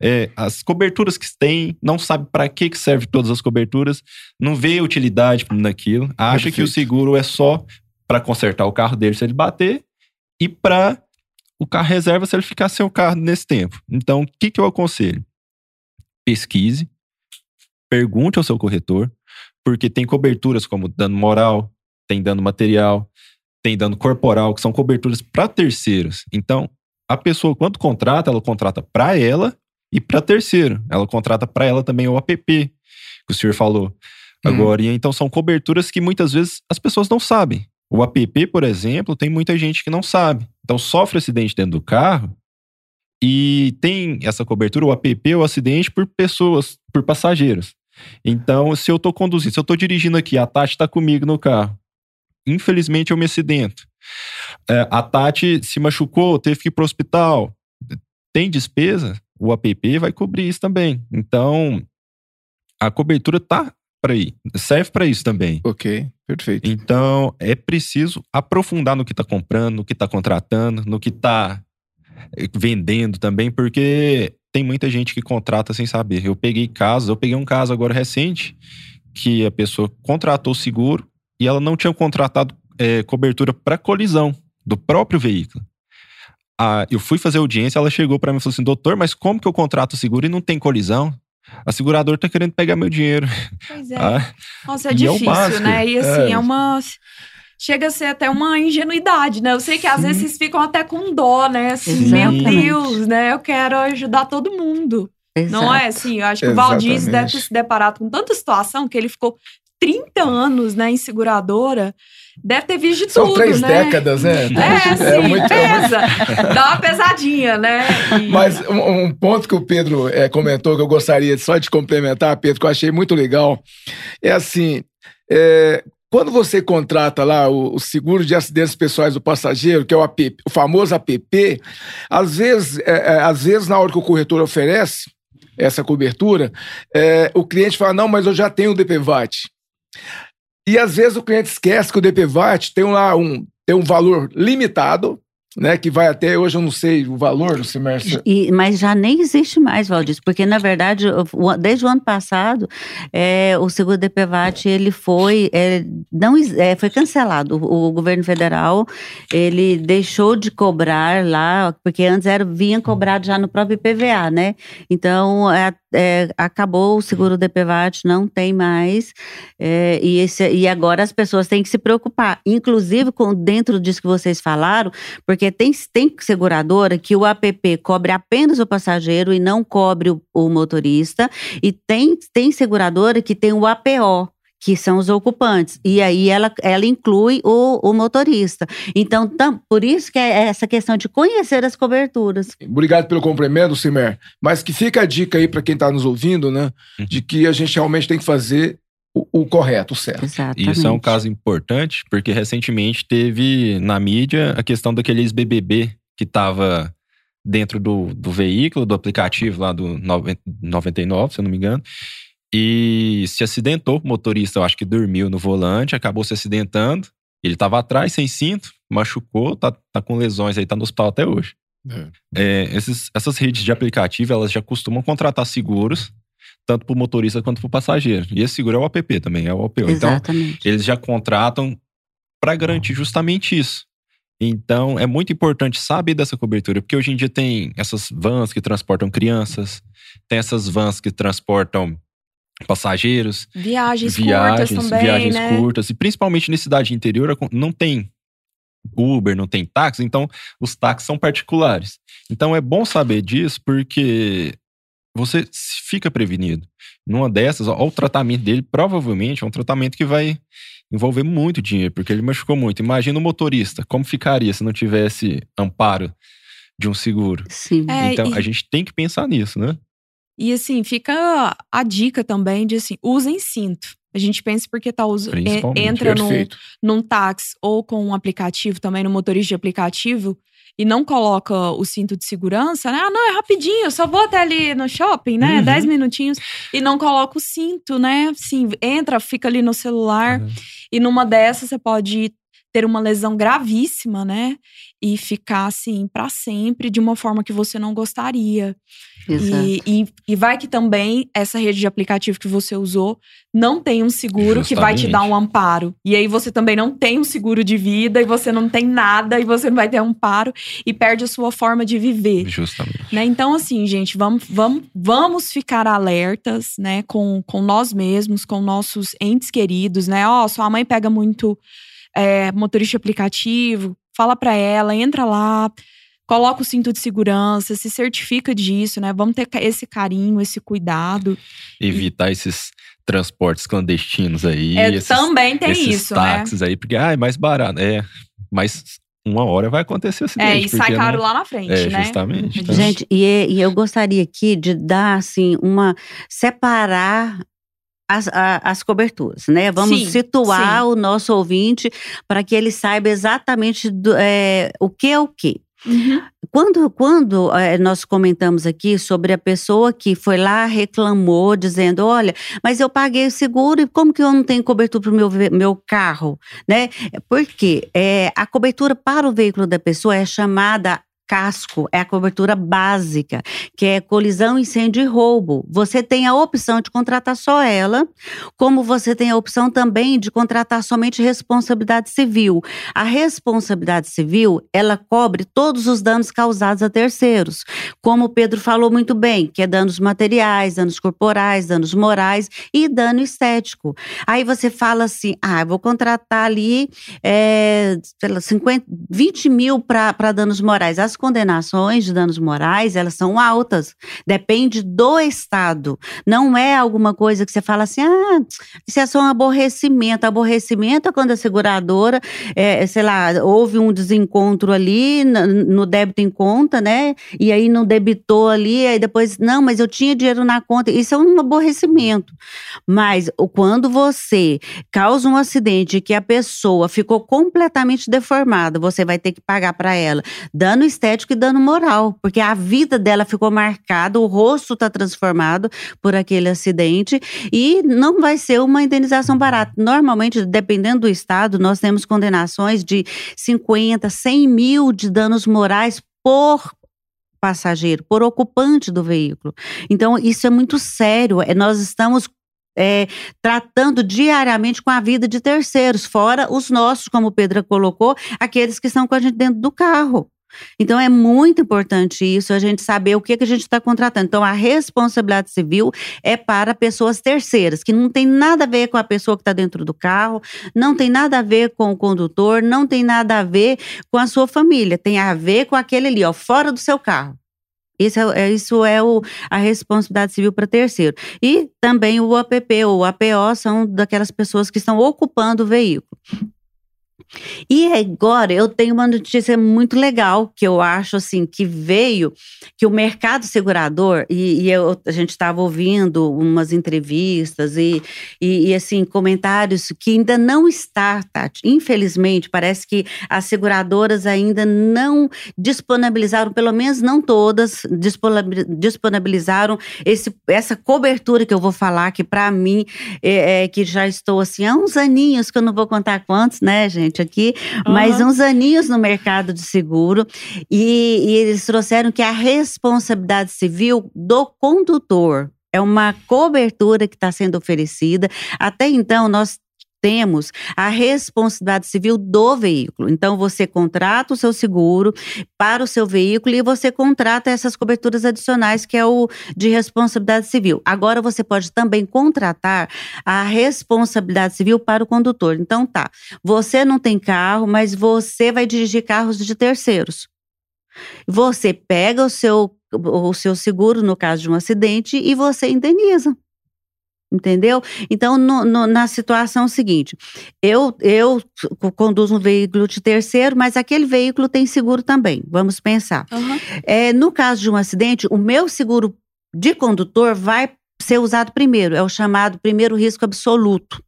é, as coberturas que tem, não sabem para que, que serve todas as coberturas, não vê utilidade naquilo, acha Perfeito. que o seguro é só para consertar o carro dele se ele bater e para o carro reserva se ele ficar sem o carro nesse tempo. Então, o que, que eu aconselho? pesquise, pergunte ao seu corretor, porque tem coberturas como dano moral, tem dano material, tem dano corporal, que são coberturas para terceiros. Então, a pessoa, quando contrata, ela contrata para ela e para terceiro. Ela contrata para ela também o APP, que o senhor falou. Uhum. Agora, e então são coberturas que muitas vezes as pessoas não sabem. O APP, por exemplo, tem muita gente que não sabe. Então, sofre acidente dentro do carro, e tem essa cobertura, o app, o acidente por pessoas, por passageiros. Então, se eu estou conduzindo, se eu estou dirigindo aqui, a Tati está comigo no carro. Infelizmente, eu me acidento. É, a Tati se machucou, teve que ir para o hospital. Tem despesa? O app vai cobrir isso também. Então, a cobertura tá para ir, serve para isso também. Ok, perfeito. Então, é preciso aprofundar no que está comprando, no que está contratando, no que está vendendo também, porque tem muita gente que contrata sem saber. Eu peguei casos, eu peguei um caso agora recente que a pessoa contratou seguro e ela não tinha contratado é, cobertura para colisão do próprio veículo. Ah, eu fui fazer audiência, ela chegou para mim e falou assim: doutor, mas como que eu contrato seguro e não tem colisão? A seguradora tá querendo pegar meu dinheiro. Pois é. Ah, Nossa, é difícil, é né? E assim, é, é uma chega a ser até uma ingenuidade, né? Eu sei que às Sim. vezes vocês ficam até com dó, né? Assim, Exatamente. meu Deus, né? Eu quero ajudar todo mundo. Não é assim? Eu acho que o Valdir Exatamente. deve ter se deparado com tanta situação que ele ficou 30 anos, né, em seguradora. Deve ter visto de São tudo, três né? décadas, né? É, sim, É muito- é muito- pesa. Dá uma pesadinha, né? E- Mas um, um ponto que o Pedro eh, comentou que eu gostaria só de complementar, Pedro, que eu achei muito legal, é assim: eh, quando você contrata lá o, o seguro de acidentes pessoais do passageiro, que é o, APP, o famoso APP, às vezes, eh, eh, às vezes, na hora que o corretor oferece essa cobertura, o cliente fala: não, mas eu já tenho o DPVAT. E às vezes o cliente esquece que o DPVAT tem lá um, tem um valor limitado, né? Que vai até hoje, eu não sei o valor, sei mais. E- mas já nem existe mais, Valdir, porque na verdade, desde o ano passado, é, o seguro DPVAT ele foi é, não é, foi cancelado. O, o governo federal ele deixou de cobrar lá, porque antes era vinha cobrado já no próprio IPVA, né? Então é, é, acabou o seguro DPVAT, não tem mais. é, e, esse- e agora as pessoas têm que se preocupar, inclusive com dentro disso que vocês falaram, porque tem, tem seguradora que o APP cobre apenas o passageiro e não cobre o, o motorista, e tem, tem seguradora que tem o APO. Que são os ocupantes. E aí ela, ela inclui o, o motorista. Então, tam, por isso que é essa questão de conhecer as coberturas. Obrigado pelo complemento, Simer. Mas que fica a dica aí para quem está nos ouvindo, né? De que a gente realmente tem que fazer o, o correto, o certo. Exatamente. Isso é um caso importante, porque recentemente teve na mídia a questão daqueles BBB que estava dentro do, do veículo, do aplicativo lá do 90 99, se eu não me engano, e se acidentou. O motorista, eu acho que dormiu no volante, acabou se acidentando. Ele estava atrás, sem cinto, machucou, tá, tá com lesões aí, tá no hospital até hoje. É, esses- essas redes de aplicativo, elas já costumam contratar seguros, tanto para o motorista quanto para o passageiro. E esse seguro é o APP também, é o OPO. Então, eles já contratam para garantir justamente isso. Então, é muito importante saber dessa cobertura, porque hoje em dia tem essas vans que transportam crianças, tem essas vans que transportam passageiros, Viagens, viagens, curtas também, viagens né? curtas, e principalmente na cidade interior não tem Uber, não tem táxi, então os táxis são particulares. Então é bom saber disso porque você fica prevenido. Numa dessas, ó, o tratamento dele provavelmente é um tratamento que vai envolver muito dinheiro, porque ele machucou muito. Imagina o motorista, como ficaria se não tivesse amparo de um seguro. Sim. É, então e- a gente tem que pensar nisso, né? E assim, fica a dica também de assim, usem cinto. A gente pensa porque tá usando. Principalmente. Entra num, num táxi ou com um aplicativo, também no motorista de aplicativo, e não coloca o cinto de segurança, né? Ah, não, é rapidinho, eu só vou até ali no shopping, né? Uhum. Dez minutinhos. E não coloca o cinto, né? Assim, entra, fica ali no celular. Uhum. E numa dessas você pode ter uma lesão gravíssima, né? E ficar assim para sempre de uma forma que você não gostaria. Exato. E, e, e vai que também essa rede de aplicativo que você usou não tem um seguro que vai te Justamente. dar um amparo. E aí você também não tem um seguro de vida e você não tem nada e você não vai ter um amparo e perde a sua forma de viver. Justamente. Né? Então, assim, gente, vamos, vamos, vamos ficar alertas, né, com, com nós mesmos, com nossos entes queridos, né? Ó, sua mãe pega muito é, motorista de aplicativo, fala pra ela, entra lá, coloca o cinto de segurança, se certifica disso, né? Vamos ter esse carinho, esse cuidado. Evitar esses transportes clandestinos aí. É, esses, também tem esses isso, né? táxis aí, porque ah, é mais barato. É, mas uma hora vai acontecer acidente. É, e sai caro não- lá na frente, É, né? justamente. Então, Gente, e, e eu gostaria aqui de dar, assim, uma. separar. As, a- as coberturas, né? Vamos Sim, situar sim. o nosso ouvinte para que ele saiba exatamente do- é, o que é o que. Uhum. Quando, quando eh, nós comentamos aqui sobre a pessoa que foi lá, reclamou, dizendo: olha, mas eu paguei o seguro e como que eu não tenho cobertura para o meu, meu carro? Né? Porque eh, a cobertura para o veículo da pessoa é chamada casco, é a cobertura básica, que é colisão, incêndio e roubo. Você tem a opção de contratar só ela, como você tem a opção também de contratar somente responsabilidade civil. A responsabilidade civil, ela cobre todos os danos causados a terceiros, como o Pedro falou muito bem, que é danos materiais, danos corporais, danos morais e dano estético. Aí você fala assim, ah, vou contratar ali é, 50, 20 mil para danos morais. As condenações de danos morais, elas são altas. Depende do Estado. Não é alguma coisa que você fala assim, ah, isso é só um aborrecimento. Aborrecimento é quando a seguradora, é, sei lá, houve um desencontro ali no débito em conta, né? E aí não debitou ali, aí depois, não, mas eu tinha dinheiro na conta. Isso é um aborrecimento. Mas quando você causa um acidente que a pessoa ficou completamente deformada, você vai ter que pagar para ela dano estético e dano moral, porque a vida dela ficou marcada, o rosto está transformado por aquele acidente e não vai ser uma indenização barata. Normalmente, dependendo do estado, nós temos condenações de 50, 100 mil de danos morais por passageiro, por ocupante do veículo. Então, isso é muito sério. É, nós estamos é, tratando diariamente com a vida de terceiros, fora os nossos, como o Pedro colocou, aqueles que estão com a gente dentro do carro. Então é muito importante isso, a gente saber o que, que a gente está contratando. Então a responsabilidade civil é para pessoas terceiras, que não tem nada a ver com a pessoa que está dentro do carro, não tem nada a ver com o condutor, não tem nada a ver com a sua família, tem a ver com aquele ali, ó, fora do seu carro. Isso é, é isso é o, a responsabilidade civil para terceiro. E também o APP ou APO são daquelas pessoas que estão ocupando o veículo. E agora eu tenho uma notícia muito legal que eu acho assim que veio que o mercado segurador e, e eu, a gente estava ouvindo umas entrevistas e, e, e, assim comentários que ainda não está, Tati. Infelizmente parece que as seguradoras ainda não disponibilizaram, pelo menos não todas disponibilizaram esse, essa cobertura que eu vou falar que para mim é, é, que já estou assim há uns aninhos que eu não vou contar quantos, né, gente? Aqui, uhum. mas uns aninhos no mercado de seguro, e, e eles trouxeram que a responsabilidade civil do condutor é uma cobertura que está sendo oferecida. Até então, nós temos a responsabilidade civil do veículo. Então, você contrata o seu seguro para o seu veículo e você contrata essas coberturas adicionais, que é o de responsabilidade civil. Agora, você pode também contratar a responsabilidade civil para o condutor. Então, tá, você não tem carro, mas você vai dirigir carros de terceiros. Você pega o seu, o seu seguro no caso de um acidente e você indeniza. Entendeu? Então, no, no, na situação seguinte, eu, eu conduzo um veículo de terceiro, mas aquele veículo tem seguro também. Vamos pensar. Uhum. É, no caso de um acidente, o meu seguro de condutor vai ser usado primeiro, é o chamado primeiro risco absoluto.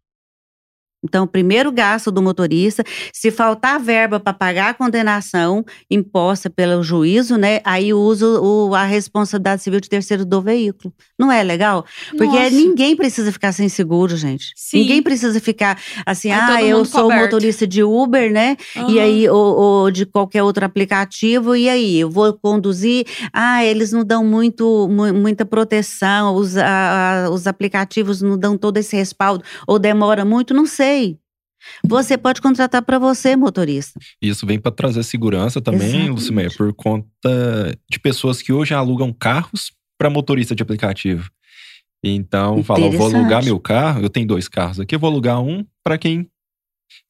Então, primeiro gasto do motorista, se faltar verba para pagar a condenação imposta pelo juízo, né? Aí usa a responsabilidade civil de terceiro do veículo. Não é legal? Porque Nossa. ninguém precisa ficar sem seguro, gente. Sim. Ninguém precisa ficar assim, ah, eu sou coberto. motorista de Uber, né? Uhum. E aí, ou, ou, de qualquer outro aplicativo, e aí, eu vou conduzir. Ah, eles não dão muito, muita proteção, os, a, os aplicativos não dão todo esse respaldo, ou demora muito, não sei sei. Você pode contratar para você, motorista. Isso vem para trazer segurança também, Lucimeia, por conta de pessoas que hoje alugam carros para motorista de aplicativo. Então, fala, vou alugar meu carro, eu tenho dois carros aqui, eu vou alugar um para quem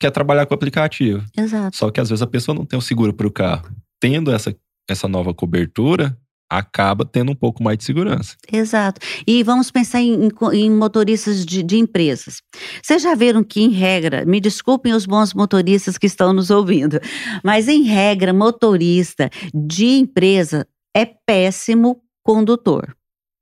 quer trabalhar com o aplicativo. Exato. Só que às vezes a pessoa não tem o seguro para o carro. Tendo essa, essa nova cobertura, acaba tendo um pouco mais de segurança. Exato. E vamos pensar em, em motoristas de, de, empresas. Vocês já viram que, em regra, me desculpem os bons motoristas que estão nos ouvindo, mas em regra, motorista de empresa é péssimo condutor.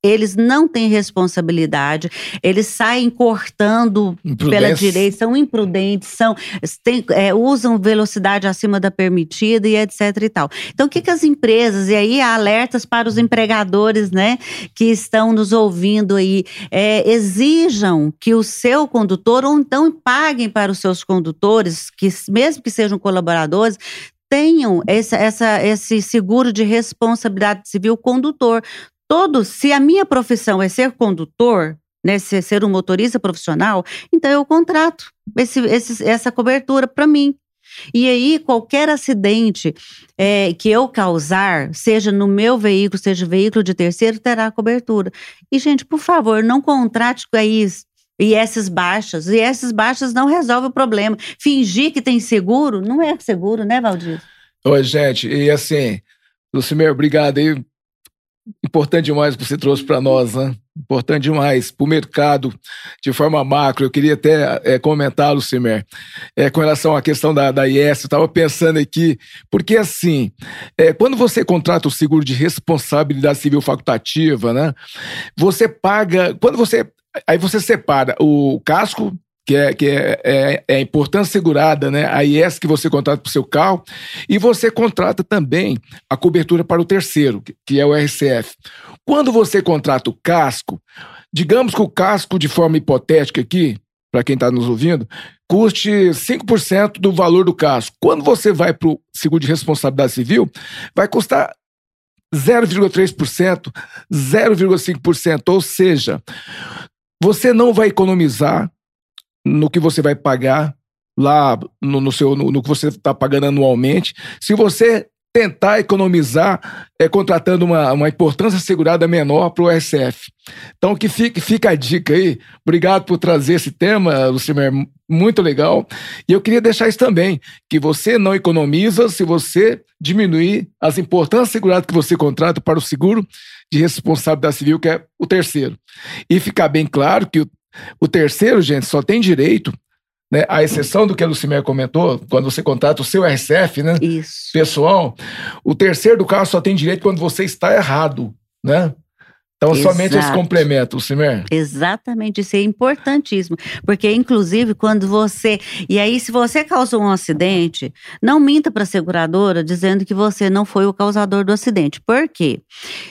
Eles não têm responsabilidade, eles saem cortando pela direita, são imprudentes, são, tem, é, usam velocidade acima da permitida e etc e tal. Então, o que, que as empresas, e aí há alertas para os empregadores, né, que estão nos ouvindo aí, é, exijam que o seu condutor, ou então paguem para os seus condutores, que mesmo que sejam colaboradores, tenho esse, essa, esse seguro de responsabilidade civil condutor. Todo, se a minha profissão é ser condutor, né, ser, um motorista profissional, então eu contrato esse, esse, essa cobertura para mim. E aí, qualquer acidente é, que eu causar, seja no meu veículo, seja veículo de terceiro, terá cobertura. E, gente, por favor, não contrate com isso. E essas baixas. E essas baixas não resolvem o problema. Fingir que tem seguro não é seguro, né, Valdir? Oi, gente. E assim, Lucimir, obrigado aí. Importante demais que você trouxe para nós, né? Importante demais para o mercado de forma macro. Eu queria até é, comentar, Lucimer, é, com relação à questão da, da IES. Eu estava pensando aqui, porque assim, é, quando você contrata o seguro de responsabilidade civil facultativa, né? Você paga. Quando você. Aí você separa o casco que é, que é, é, é, a importância segurada, né? A IES que você contrata para o seu carro, e você contrata também a cobertura para o terceiro, que é o RCF. Quando você contrata o casco, digamos que o casco, de forma hipotética aqui, para quem está nos ouvindo, custe 5% do valor do casco. Quando você vai para o seguro de responsabilidade civil, vai custar 0,3%, 0,5%, ou seja, você não vai economizar no que você vai pagar lá no, no seu no, no, que você está pagando anualmente. Se você tentar economizar é, contratando uma, uma importância segurada menor para o RCF. Então, que fique, fica a dica aí. Obrigado por trazer esse tema, Lucimer, muito legal. E eu queria deixar isso também, que você não economiza se você diminuir as importâncias seguradas que você contrata para o seguro de responsabilidade civil, que é o terceiro. E ficar bem claro que o o terceiro, gente, só tem direito, né, à exceção do que a Lucimer comentou, quando você contrata o seu RCF, né? Isso. Pessoal, o terceiro do caso só tem direito quando você está errado, né? Então, Exato. somente esse complemento, Simer. Exatamente, isso é importantíssimo. Porque, inclusive, quando você. E aí, se você causou um acidente, não minta para a seguradora dizendo que você não foi o causador do acidente. Por quê?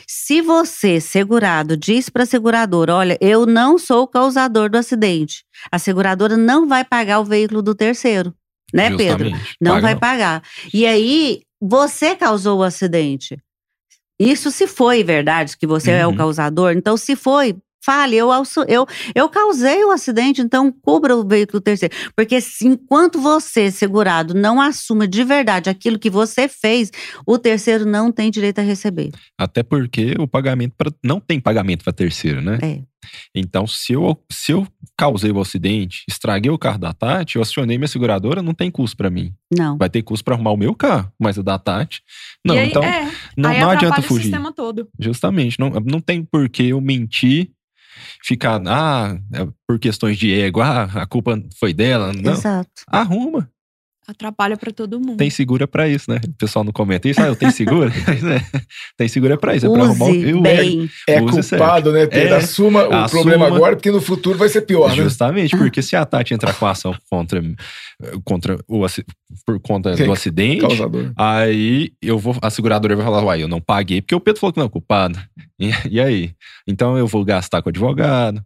Se você, segurado, diz para a seguradora: olha, eu não sou o causador do acidente, a seguradora não vai pagar o veículo do terceiro. Né, Justamente. Pedro? Não Paga vai não. pagar. E aí, você causou o acidente. Isso se foi verdade, que você uhum. é o uhum. causador. Então, se foi, fale, eu, eu, eu causei o acidente, então cubra o veículo terceiro. Porque enquanto você, segurado, não assuma de verdade aquilo que você fez, o terceiro não tem direito a receber. Até porque o pagamento pra, não tem pagamento para terceiro, né? É. Então, se eu, se eu causei o acidente, estraguei o carro da Tati, eu acionei minha seguradora, não tem custo para mim. Não. Vai ter custo para arrumar o meu carro, mas o da Tati. Não, aí, então é, não, não adianta fugir. O sistema todo. Justamente, não, não tem por que eu mentir, ficar, ah, é por questões de ego, ah, a culpa foi dela. Não. Exato. Arruma atrapalha para todo mundo. Tem segura para isso, né? O pessoal não comenta isso, ah, eu tenho segura. É, [laughs] tem segura para isso, é para arrumar o bem. É, culpado, né, Pedro? É, assuma o assuma, problema agora, porque no futuro vai ser pior, né? Justamente, né? [laughs] porque se a Tati entrar com a ação contra, contra o, por conta do acidente, Causador. aí eu vou, a seguradora vai falar, uai, eu não paguei, porque o Pedro falou que não é culpado. [laughs] E, e aí? Então eu vou gastar com advogado,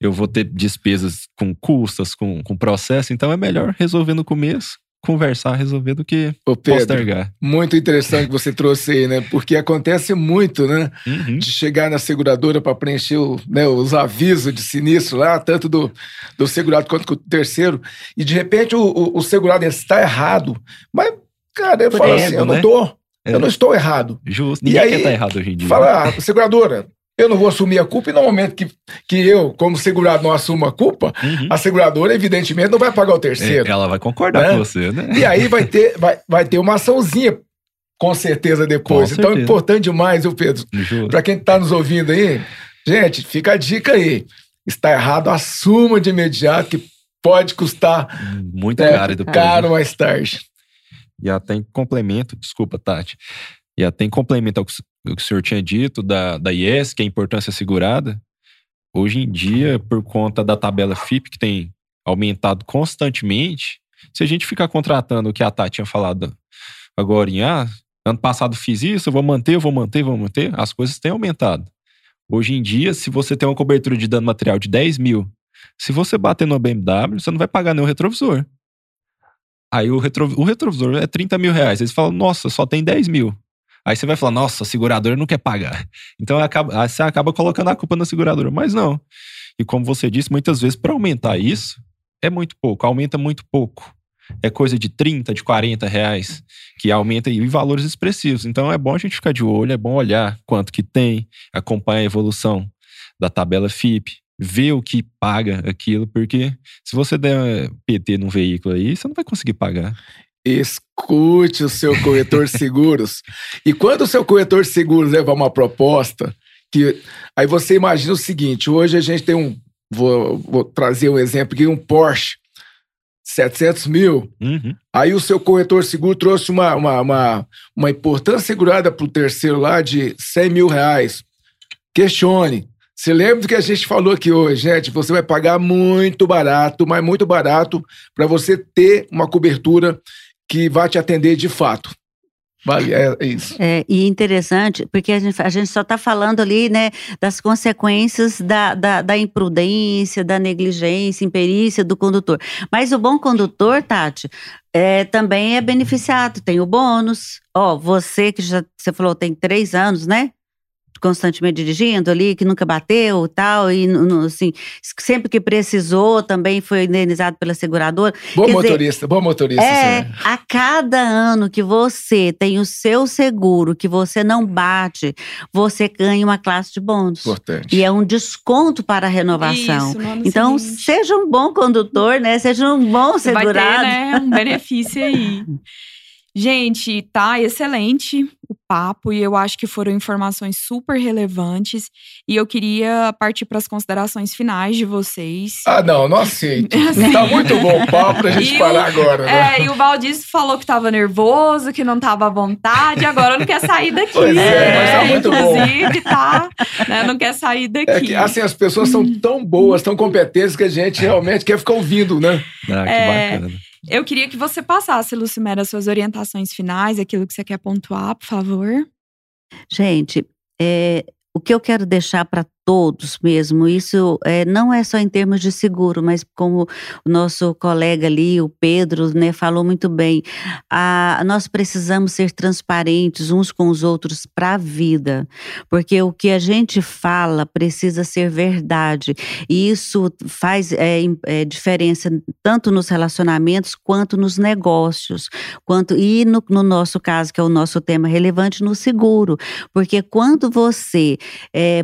eu vou ter despesas com custas, com, com processo, então é melhor resolver no começo conversar, resolver do que Ô Pedro, postergar. Muito interessante que você trouxe aí, né? Porque acontece muito, né? Uhum. De chegar na seguradora para preencher o, né, os avisos de sinistro lá, tanto do, do segurado quanto do terceiro, e de repente o, o, o segurado está errado. Mas, cara, eu falo assim, eu não né? tô. É. Eu não estou errado. Justo. Ninguém e aí, quer estar tá errado hoje em dia. Fala, ah, seguradora, eu não vou assumir a culpa, e no momento que, que eu, como segurado, não assumo a culpa, uhum. a seguradora, evidentemente, não vai pagar o terceiro. É, ela vai concordar né? com você, né? E aí vai ter, [laughs] vai, vai ter uma açãozinha, com certeza, depois. Com então, certeza. é importante demais, viu, Pedro? Para quem está nos ouvindo aí, gente, fica a dica aí. Está errado, assuma de imediato, que pode custar muito é, caro, do caro mais tarde. E até em complemento, desculpa, Tati. E até em complemento ao que o que o senhor tinha dito da, da IES, que é a importância assegurada, hoje em dia, por conta da tabela FIP, que tem aumentado constantemente, se a gente ficar contratando o que a Tati tinha falado agora em ah, ano passado fiz isso, eu vou manter, eu vou manter, vou manter, as coisas têm aumentado. Hoje em dia, se você tem uma cobertura de dano material de 10 mil, se você bater no BMW, você não vai pagar nenhum retrovisor. Aí o, retro, o retrovisor é 30 mil reais. Eles falam, nossa, só tem 10 mil. Aí você vai falar, nossa, a seguradora não quer pagar. Então acaba, você acaba colocando a culpa na seguradora. Mas não. E como você disse, muitas vezes para aumentar isso, é muito pouco, aumenta muito pouco. É coisa de 30, de 40 reais que aumenta em valores expressivos. Então é bom a gente ficar de olho, é bom olhar quanto que tem, acompanhar a evolução da tabela FIP, ver o que paga aquilo, porque se você der PT num veículo aí, você não vai conseguir pagar. Escute o seu corretor [laughs] seguros. E quando o seu corretor seguros levar uma proposta, que aí você imagina o seguinte: hoje a gente tem um. Vou, vou trazer um exemplo aqui: um Porsche 700 mil. Uhum. Aí o seu corretor seguro trouxe uma, uma, uma, uma importância segurada para o terceiro lá de 100 mil reais. Questione. Você lembra do que a gente falou aqui hoje, gente? Você vai pagar muito barato, mas muito barato, para você ter uma cobertura que vai te atender de fato. Vale, é, isso. É, e interessante, porque a gente, a gente só está falando ali, né, das consequências da, da, da, imprudência, da negligência, imperícia do condutor. Mas o bom condutor, Tati, é, também é beneficiado, tem o bônus. Ó, você que já, você falou, tem três anos, né? Constantemente dirigindo ali, que nunca bateu tal, e assim, sempre que precisou também foi indenizado pela seguradora. Bom Quer motorista, dizer, bom motorista. É, sim. a cada ano que você tem o seu seguro, que você não bate, você ganha uma classe de bônus. Importante. E é um desconto para a renovação. Isso, então, seguinte. seja um bom condutor, né? Seja um bom segurado. Vai ter, né, um benefício aí. [laughs] Gente, tá excelente o papo e eu acho que foram informações super relevantes e eu queria partir para as considerações finais de vocês. Ah, não, não aceito. [laughs] Assim, tá muito bom o papo pra gente parar o, agora, né? É, e o Valdir falou que tava nervoso, que não tava à vontade, agora não quer sair daqui. [laughs] Pois é, mas tá muito inclusive, bom. tá, né, não quer sair daqui. É que, assim, as pessoas são tão boas, tão competentes que a gente realmente quer ficar ouvindo, né? Ah, que É, bacana. Eu queria que você passasse, Lucimera, suas orientações finais, aquilo que você quer pontuar, por favor. Gente, é, o que eu quero deixar para todos mesmo, isso é, não é só em termos de seguro, mas como o nosso colega ali, o Pedro, né, falou muito bem, a, nós precisamos ser transparentes uns com os outros para a vida, porque o que a gente fala precisa ser verdade, e isso faz é, é, diferença tanto nos relacionamentos quanto nos negócios, quanto e no, no nosso caso, que é o nosso tema relevante, no seguro, porque quando você é,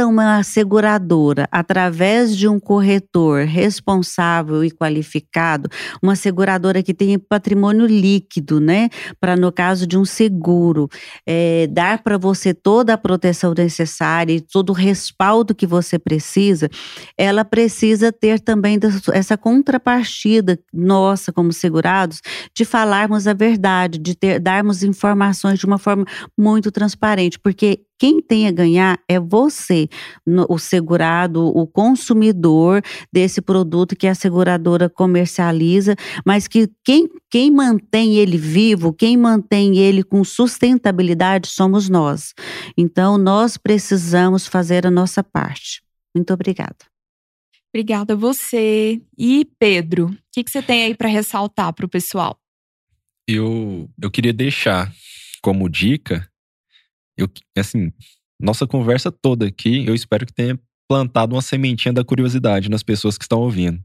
procura uma seguradora através de um corretor responsável e qualificado, uma seguradora que tenha patrimônio líquido, né? Para no caso de um seguro, é, dar para você toda a proteção necessária e todo o respaldo que você precisa, ela precisa ter também essa contrapartida nossa como segurados de falarmos a verdade, de ter, darmos informações de uma forma muito transparente, porque quem tem a ganhar é você, o segurado, o consumidor desse produto que a seguradora comercializa, mas que quem, quem mantém ele vivo, quem mantém ele com sustentabilidade somos nós. Então, nós precisamos fazer a nossa parte. Muito obrigada. Obrigada a você. E Pedro, o que, que você tem aí para ressaltar para o pessoal? Eu, eu queria deixar como dica, eu, assim, nossa conversa toda aqui, eu espero que tenha plantado uma sementinha da curiosidade nas pessoas que estão ouvindo.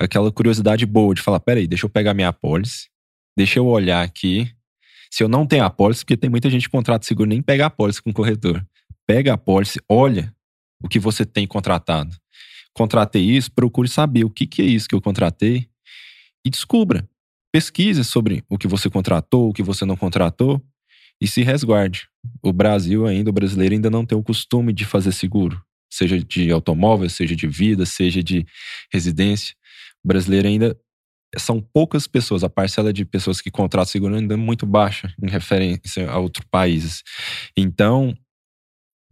Aquela curiosidade boa de falar: peraí, deixa eu pegar minha apólice, deixa eu olhar aqui. Se eu não tenho apólice, porque tem muita gente que contrata seguro nem pega apólice com o corretor. Pega a apólice, olha o que você tem contratado. Contratei isso, procure saber o que, que é isso que eu contratei e descubra. Pesquise sobre o que você contratou, o que você não contratou e se resguarde. O Brasil ainda, o brasileiro ainda não tem o costume de fazer seguro, seja de automóvel, seja de vida, seja de residência. O brasileiro ainda são poucas pessoas, a parcela de pessoas que contratam seguro ainda é muito baixa em referência a outros países. Então,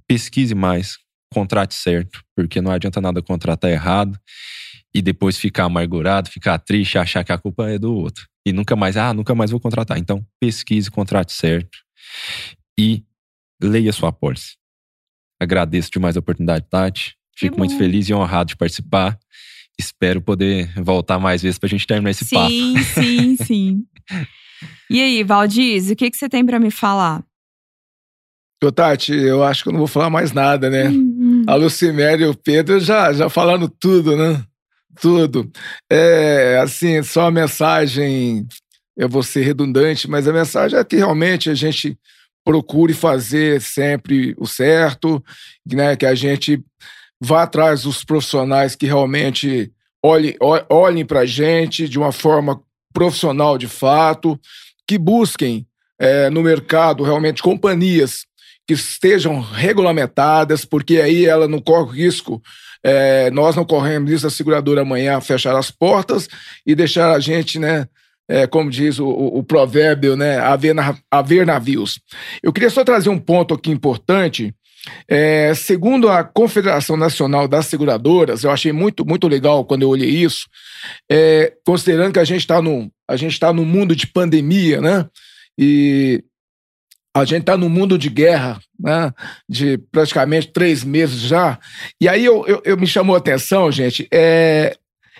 pesquise mais, contrate certo, porque não adianta nada contratar errado e depois ficar amargurado, ficar triste, achar que a culpa é do outro. E nunca mais, ah, nunca mais vou contratar. Então, pesquise, contrate certo e leia sua apólice. Agradeço demais a oportunidade, Tati. Fico muito feliz e honrado de participar. espero poder voltar mais vezes pra gente terminar esse sim, papo. Sim, sim, [laughs] sim. e aí, Valdiz, o que, que você tem para me falar? Ô, Tati, eu acho que eu não vou falar mais nada, né? Uhum. A Luciméria e o Pedro já, já falaram tudo, né? Tudo. É, assim, só a mensagem, eu vou ser redundante, mas a mensagem é que realmente a gente procure fazer sempre o certo, né? Que a gente vá atrás dos profissionais que realmente olhem, olhem para a gente de uma forma profissional de fato, que busquem é, no mercado realmente companhias que estejam regulamentadas, porque aí ela não corre risco. É, nós não corremos risco da seguradora amanhã fechar as portas e deixar a gente, né, é, como diz o, o, o provérbio, né, haver, na, haver navios. Eu queria só trazer um ponto aqui importante. É, segundo a Confederação Nacional das Seguradoras, eu achei muito, muito legal quando eu olhei isso, é, considerando que a gente está no, a gente tá no mundo de pandemia, né? E a gente está no mundo de guerra, né? De praticamente três meses já. E aí eu, eu, eu me chamou a atenção, gente. É,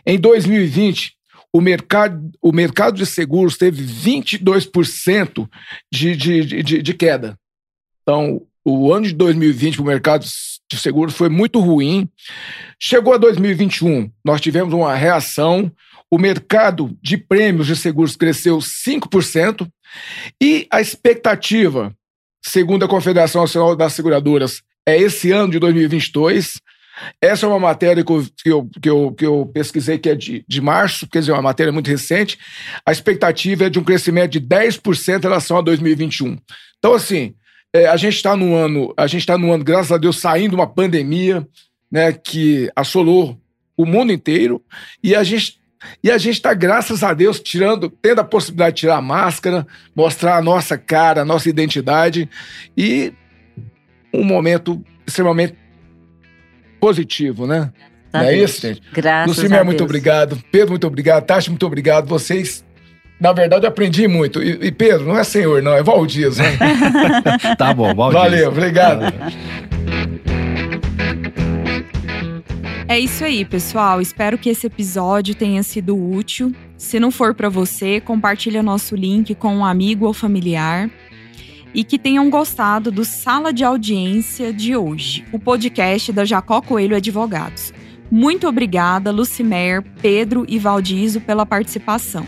em 2020, o mercado, o mercado de seguros teve 22% de, de, de, de queda. Então, o ano de 2020 para o mercado de seguros foi muito ruim. Chegou a 2021, nós tivemos uma reação. O mercado de prêmios de seguros cresceu 5%. E a expectativa, segundo a Confederação Nacional das Seguradoras, é esse ano de 2022. Essa é uma matéria que eu, que eu, que eu, que eu pesquisei que é de, de março, quer dizer, uma matéria muito recente. A expectativa é de um crescimento de 10% em relação a 2021. Então, assim, é, a gente está no ano, a gente está no ano, graças a Deus, saindo uma pandemia, né, que assolou o mundo inteiro, e a gente e a gente está, graças a Deus, tirando, tendo a possibilidade de tirar a máscara, mostrar a nossa cara, a nossa identidade e um momento extremamente positivo, né? Não é isso, gente? Graças Lucimar, a muito obrigado. Pedro, muito obrigado. Tati, muito obrigado. Vocês, na verdade, aprendi muito. E, e Pedro, não é senhor, não, é Valdias, né? [laughs] Tá bom, Valdir. Valeu, obrigado. É isso aí, pessoal. Espero que esse episódio tenha sido útil. Se não for para você, compartilha nosso link com um amigo ou familiar. E que tenham gostado do Sala de Audiência de hoje, o podcast da Jacó Coelho Advogados. Muito obrigada, Lucimer, Pedro e Valdizo, pela participação.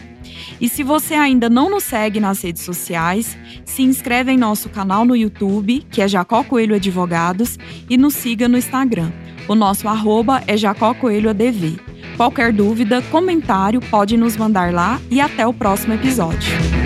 E se você ainda não nos segue nas redes sociais, se inscreve em nosso canal no YouTube, que é Jacó Coelho Advogados, e nos siga no Instagram. O nosso arroba é Jacó Coelho ADV. Qualquer dúvida, comentário, pode nos mandar lá e até o próximo episódio.